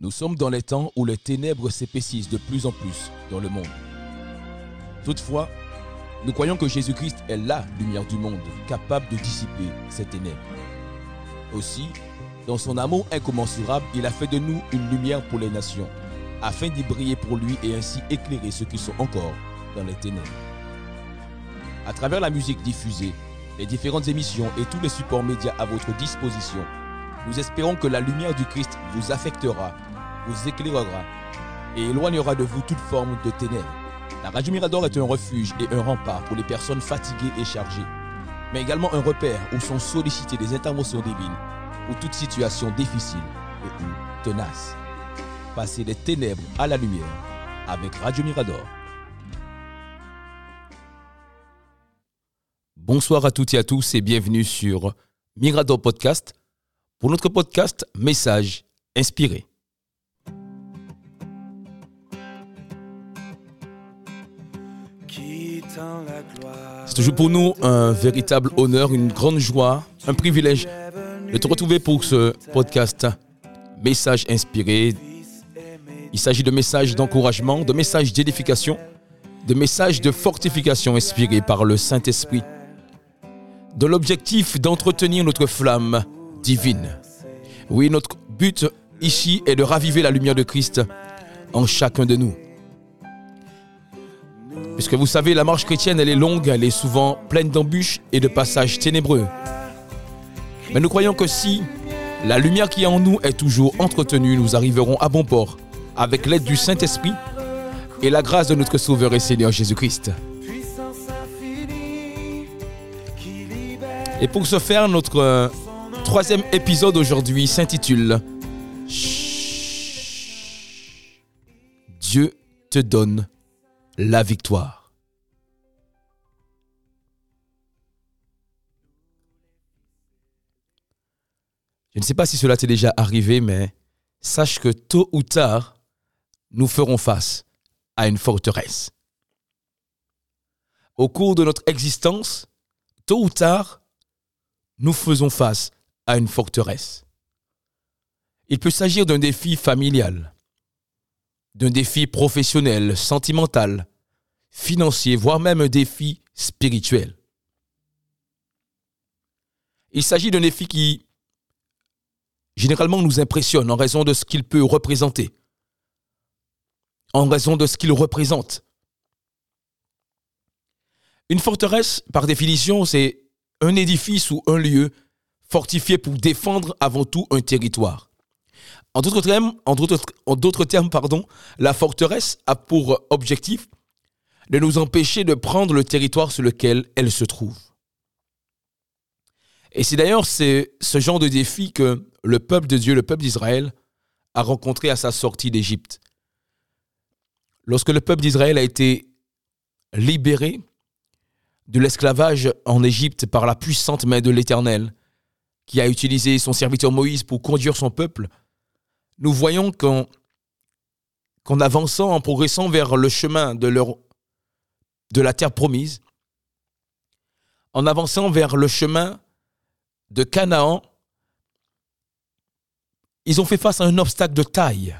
Nous sommes dans les temps où les ténèbres s'épaississent de plus en plus dans le monde. Toutefois, nous croyons que Jésus-Christ est la lumière du monde, capable de dissiper ces ténèbres. Aussi, dans son amour incommensurable, il a fait de nous une lumière pour les nations, afin d'y briller pour lui et ainsi éclairer ceux qui sont encore dans les ténèbres. À travers la musique diffusée, les différentes émissions et tous les supports médias à votre disposition, nous espérons que la lumière du Christ vous affectera, vous éclairera et éloignera de vous toute forme de ténèbres. La Radio Mirador est un refuge et un rempart pour les personnes fatiguées et chargées, mais également un repère où sont sollicitées des interventions divines ou toute situation difficile et ou tenace. Passez des ténèbres à la lumière avec Radio Mirador. Bonsoir à toutes et à tous et bienvenue sur Mirador Podcast pour notre podcast Message inspiré. C'est toujours pour nous un véritable honneur, une grande joie, un privilège de te retrouver pour ce podcast Message inspiré. Il s'agit de messages d'encouragement, de messages d'édification, de messages de fortification inspirés par le Saint-Esprit, de l'objectif d'entretenir notre flamme divine. Oui, notre but ici est de raviver la lumière de Christ en chacun de nous. Puisque vous savez, la marche chrétienne, elle est longue, elle est souvent pleine d'embûches et de passages ténébreux. Mais nous croyons que si la lumière qui est en nous est toujours entretenue, nous arriverons à bon port avec l'aide du Saint-Esprit et la grâce de notre Sauveur et Seigneur Jésus-Christ. Et pour ce faire, notre euh, troisième épisode aujourd'hui s'intitule Dieu te donne la victoire. Je ne sais pas si cela t'est déjà arrivé, mais sache que tôt ou tard, nous ferons face à une forteresse. Au cours de notre existence, tôt ou tard, nous faisons face à une forteresse. Il peut s'agir d'un défi familial, d'un défi professionnel, sentimental, financier, voire même un défi spirituel. Il s'agit d'un défi qui généralement nous impressionne en raison de ce qu'il peut représenter, en raison de ce qu'il représente. Une forteresse, par définition, c'est un édifice ou un lieu fortifié pour défendre avant tout un territoire. En d'autres termes, en d'autres termes pardon, la forteresse a pour objectif de nous empêcher de prendre le territoire sur lequel elle se trouve. Et c'est d'ailleurs ce genre de défi que le peuple de Dieu, le peuple d'Israël, a rencontré à sa sortie d'Égypte. Lorsque le peuple d'Israël a été libéré de l'esclavage en Égypte par la puissante main de l'Éternel, qui a utilisé son serviteur Moïse pour conduire son peuple, nous voyons qu'en avançant, en progressant vers le chemin de, la terre promise, en avançant vers le chemin de Canaan, ils ont fait face à un obstacle de taille.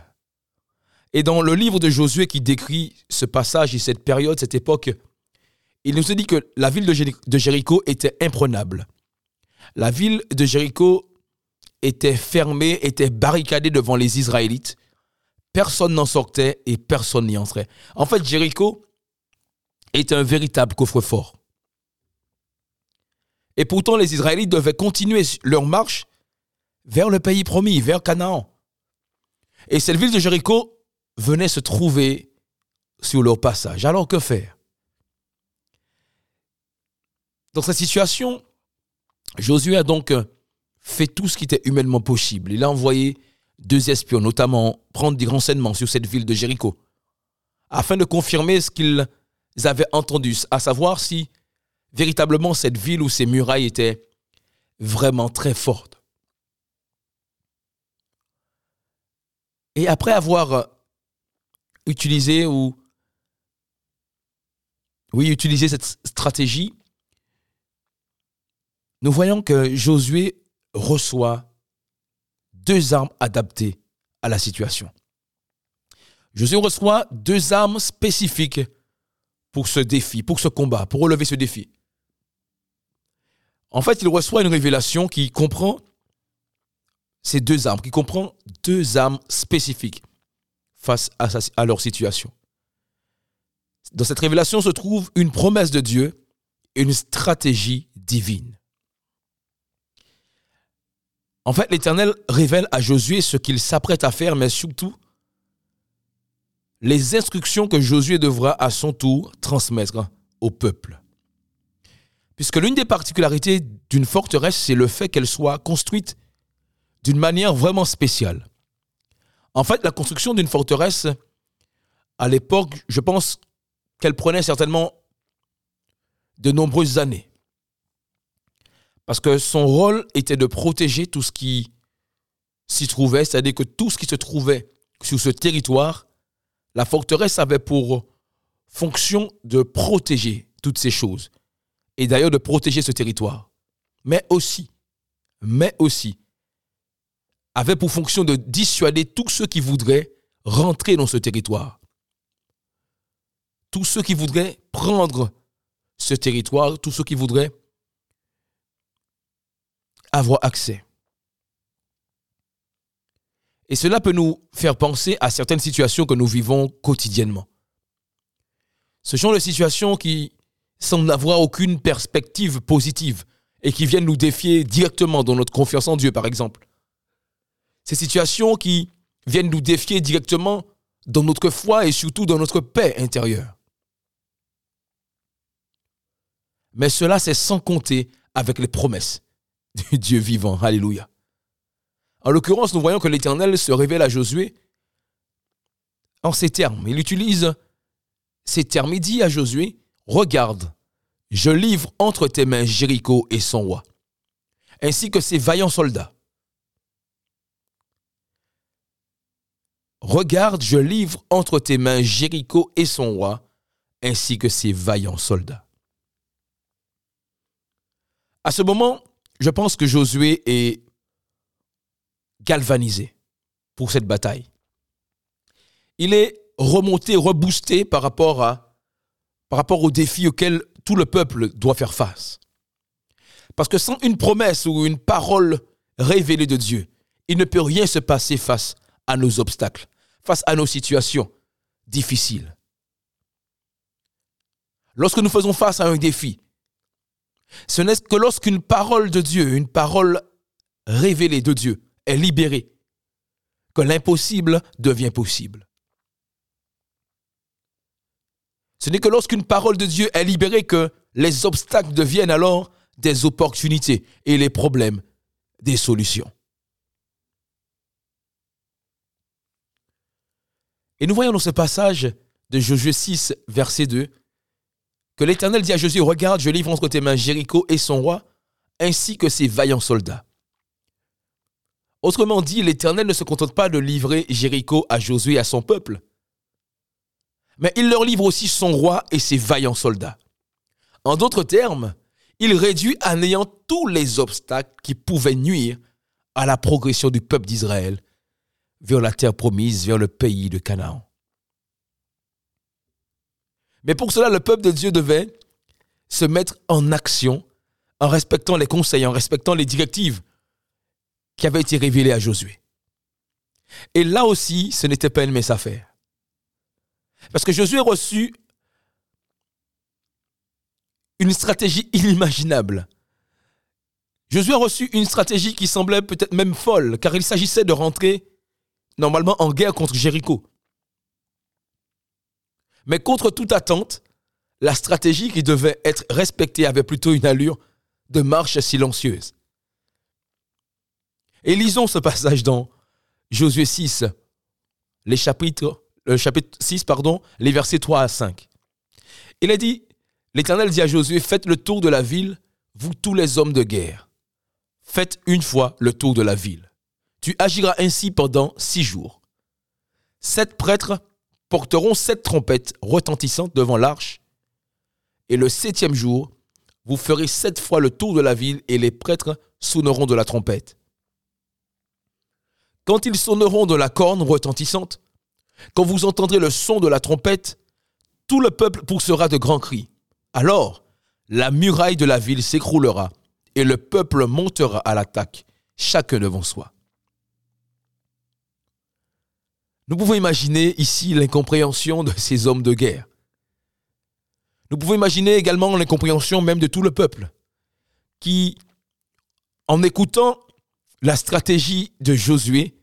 Et dans le livre de Josué qui décrit ce passage et cette période, cette époque, il nous dit que la ville de Jéricho était imprenable. La ville de Jéricho était fermée, était barricadée devant les Israélites. Personne n'en sortait et personne n'y entrait. En fait, Jéricho était un véritable coffre-fort. Et pourtant, les Israélites devaient continuer leur marche vers le pays promis, vers Canaan. Et cette ville de Jéricho venait se trouver sur leur passage. Alors que faire? Dans cette situation, Josué a donc fait tout ce qui était humainement possible. Il a envoyé deux espions, notamment prendre des renseignements sur cette ville de Jéricho, afin de confirmer ce qu'ils avaient entendu, à savoir si véritablement cette ville ou ces murailles étaient vraiment très fortes. Et après avoir utilisé ou oui, utilisé cette stratégie, nous voyons que Josué reçoit deux armes adaptées à la situation. Josué reçoit deux armes spécifiques pour ce défi, pour ce combat, pour relever ce défi. En fait, il reçoit une révélation qui comprend ces deux armes, qui comprend deux armes spécifiques face à, leur situation. Dans cette révélation se trouve une promesse de Dieu et une stratégie divine. En fait, l'Éternel révèle à Josué ce qu'il s'apprête à faire, mais surtout les instructions que Josué devra à son tour transmettre au peuple. Puisque l'une des particularités d'une forteresse, c'est le fait qu'elle soit construite d'une manière vraiment spéciale. En fait, la construction d'une forteresse, à l'époque, je pense qu'elle prenait certainement de nombreuses années. Parce que son rôle était de protéger tout ce qui s'y trouvait, c'est-à-dire que tout ce qui se trouvait sur ce territoire, la forteresse avait pour fonction de protéger toutes ces choses. Et d'ailleurs de protéger ce territoire. Mais aussi, mais aussi, avait pour fonction de dissuader tous ceux qui voudraient rentrer dans ce territoire. Tous ceux qui voudraient prendre ce territoire, tous ceux qui voudraient avoir accès. Et cela peut nous faire penser à certaines situations que nous vivons quotidiennement. Ce sont des situations qui semblent n'avoir aucune perspective positive et qui viennent nous défier directement dans notre confiance en Dieu, par exemple. Ces situations qui viennent nous défier directement dans notre foi et surtout dans notre paix intérieure. Mais cela, c'est sans compter avec les promesses Dieu vivant. Alléluia. En l'occurrence, nous voyons que l'Éternel se révèle à Josué en ces termes. Il utilise ces termes. Il dit à Josué, regarde, je livre entre tes mains Jéricho et son roi, ainsi que ses vaillants soldats. Regarde, je livre entre tes mains Jéricho et son roi, ainsi que ses vaillants soldats. À ce moment, je pense que Josué est galvanisé pour cette bataille. Il est remonté, reboosté par rapport, à, par rapport aux défis auxquels tout le peuple doit faire face. Parce que sans une promesse ou une parole révélée de Dieu, il ne peut rien se passer face à nos obstacles, face à nos situations difficiles. Lorsque nous faisons face à un défi, ce n'est que lorsqu'une parole de Dieu, une parole révélée de Dieu, est libérée que l'impossible devient possible. Ce n'est que lorsqu'une parole de Dieu est libérée que les obstacles deviennent alors des opportunités et les problèmes des solutions. Et nous voyons dans ce passage de Josué 6, verset 2, que l'Éternel dit à Josué, regarde, je livre entre tes mains Jéricho et son roi, ainsi que ses vaillants soldats. Autrement dit, l'Éternel ne se contente pas de livrer Jéricho à Josué et à son peuple, mais il leur livre aussi son roi et ses vaillants soldats. En d'autres termes, il réduit à néant tous les obstacles qui pouvaient nuire à la progression du peuple d'Israël vers la terre promise, vers le pays de Canaan. Mais pour cela, le peuple de Dieu devait se mettre en action en respectant les conseils, en respectant les directives qui avaient été révélées à Josué. Et là aussi, ce n'était pas une mince affaire. Parce que Josué a reçu une stratégie inimaginable. Josué a reçu une stratégie qui semblait peut-être même folle, car il s'agissait de rentrer normalement en guerre contre Jéricho. Mais contre toute attente, la stratégie qui devait être respectée avait plutôt une allure de marche silencieuse. Et lisons ce passage dans Josué 6, les le chapitre 6, pardon, les versets 3 à 5. Il a dit, l'Éternel dit à Josué, faites le tour de la ville, vous tous les hommes de guerre. Faites une fois le tour de la ville. Tu agiras ainsi pendant six jours. Sept prêtres porteront sept trompettes retentissantes devant l'arche. Et le septième jour, vous ferez sept fois le tour de la ville et les prêtres sonneront de la trompette. Quand ils sonneront de la corne retentissante, quand vous entendrez le son de la trompette, tout le peuple poussera de grands cris. Alors, la muraille de la ville s'écroulera et le peuple montera à l'attaque, chacun devant soi. Nous pouvons imaginer ici l'incompréhension de ces hommes de guerre. Nous pouvons imaginer également l'incompréhension même de tout le peuple, qui, en écoutant la stratégie de Josué,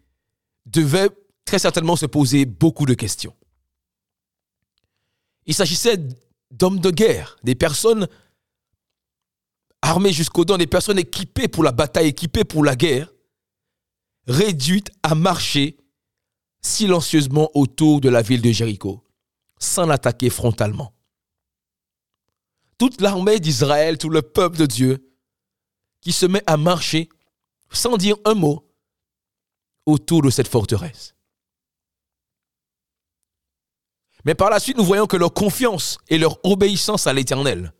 devait très certainement se poser beaucoup de questions. Il s'agissait d'hommes de guerre, des personnes armées jusqu'aux dents, des personnes équipées pour la bataille, équipées pour la guerre, réduites à marcher silencieusement autour de la ville de Jéricho, sans l'attaquer frontalement. Toute l'armée d'Israël, tout le peuple de Dieu, qui se met à marcher sans dire un mot autour de cette forteresse. Mais par la suite, nous voyons que leur confiance et leur obéissance à l'Éternel,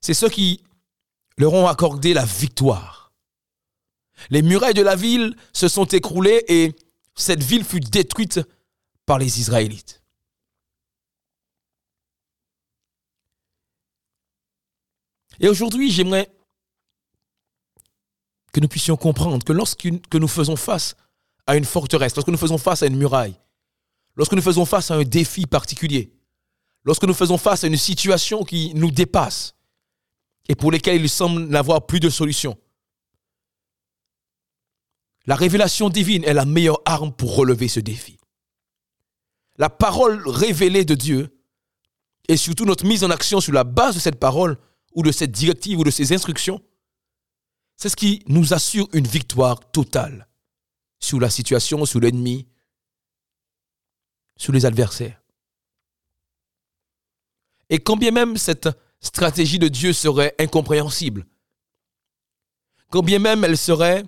c'est ceux qui leur ont accordé la victoire. Les murailles de la ville se sont écroulées et cette ville fut détruite par les Israélites. Et aujourd'hui, j'aimerais que nous puissions comprendre que lorsque nous faisons face à une forteresse, lorsque nous faisons face à une muraille, lorsque nous faisons face à un défi particulier, lorsque nous faisons face à une situation qui nous dépasse et pour lesquelles il semble n'avoir plus de solution, la révélation divine est la meilleure arme pour relever ce défi. La parole révélée de Dieu et surtout notre mise en action sur la base de cette parole ou de cette directive ou de ces instructions, c'est ce qui nous assure une victoire totale sur la situation, sur l'ennemi, sur les adversaires. Et quand bien même cette stratégie de Dieu serait incompréhensible, quand bien même elle serait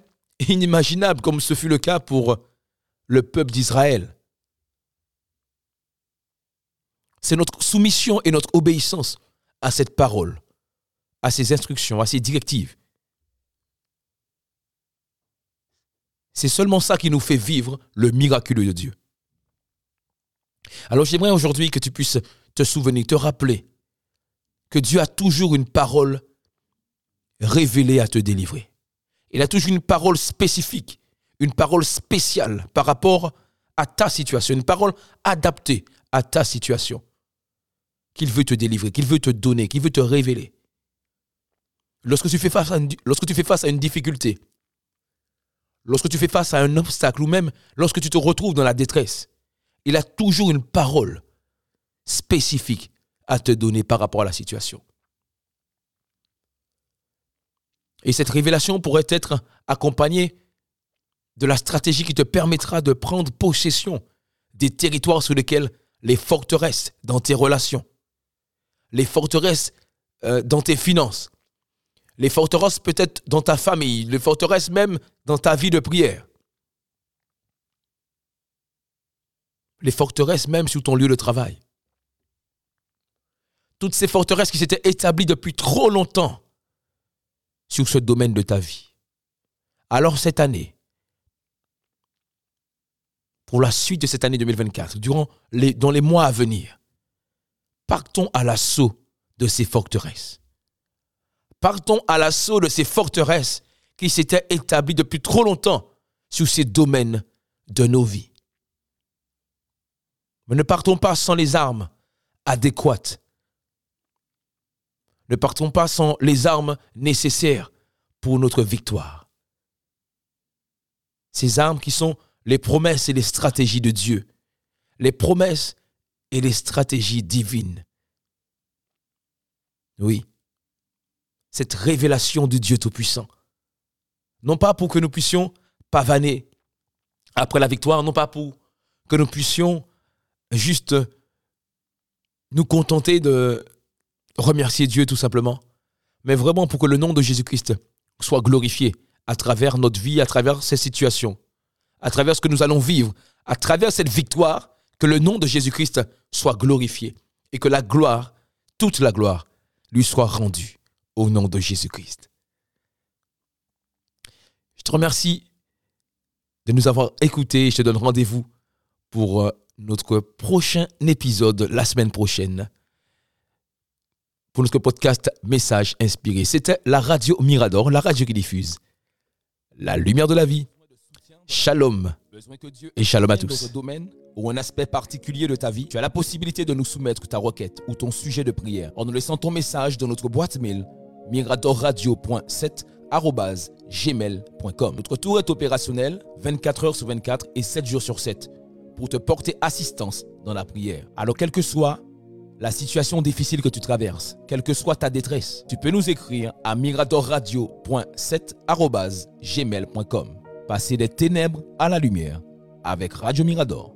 inimaginable, comme ce fut le cas pour le peuple d'Israël. C'est notre soumission et notre obéissance à cette parole, à ces instructions, à ces directives. C'est seulement ça qui nous fait vivre le miraculeux de Dieu. Alors j'aimerais aujourd'hui que tu puisses te souvenir, te rappeler que Dieu a toujours une parole révélée à te délivrer. Il a toujours une parole spécifique, une parole spéciale par rapport à ta situation, une parole adaptée à ta situation qu'il veut te délivrer, qu'il veut te donner, qu'il veut te révéler. Lorsque tu, fais face à une, lorsque tu fais face à une difficulté, lorsque tu fais face à un obstacle ou même lorsque tu te retrouves dans la détresse, il a toujours une parole spécifique à te donner par rapport à la situation. Et cette révélation pourrait être accompagnée de la stratégie qui te permettra de prendre possession des territoires sur lesquels les forteresses dans tes relations, les forteresses euh, dans tes finances, les forteresses peut-être dans ta famille, les forteresses même dans ta vie de prière, les forteresses même sur ton lieu de travail. Toutes ces forteresses qui s'étaient établies depuis trop longtemps sur ce domaine de ta vie. Alors cette année, pour la suite de cette année 2024, durant les, dans les mois à venir, partons à l'assaut de ces forteresses. Partons à l'assaut de ces forteresses qui s'étaient établies depuis trop longtemps sur ces domaines de nos vies. Mais ne partons pas sans les armes adéquates ne partons pas sans les armes nécessaires pour notre victoire. Ces armes qui sont les promesses et les stratégies de Dieu, les promesses et les stratégies divines. Oui, cette révélation du Dieu Tout-Puissant. Non pas pour que nous puissions pavaner après la victoire, non pas pour que nous puissions juste nous contenter de remercier Dieu tout simplement, mais vraiment pour que le nom de Jésus-Christ soit glorifié à travers notre vie, à travers ces situations, à travers ce que nous allons vivre, à travers cette victoire, que le nom de Jésus-Christ soit glorifié et que la gloire, toute la gloire, lui soit rendue au nom de Jésus-Christ. te remercie de nous avoir écoutés. Je te donne rendez-vous pour euh, notre prochain épisode la semaine prochaine pour notre podcast Message inspiré. C'était la radio Mirador, la radio qui diffuse la lumière de la vie. Shalom et shalom à tous. domaine ou un aspect particulier de ta vie, tu as la possibilité de nous soumettre ta requête ou ton sujet de prière en nous laissant ton message dans notre boîte mail miradorradio.7 Notre tour est opérationnel 24 heures sur 24 et 7 jours sur 7 pour te porter assistance dans la prière. Alors quelle que soit la situation difficile que tu traverses, quelle que soit ta détresse, tu peux nous écrire à miradorradio.7 Passer des ténèbres à la lumière avec Radio Mirador.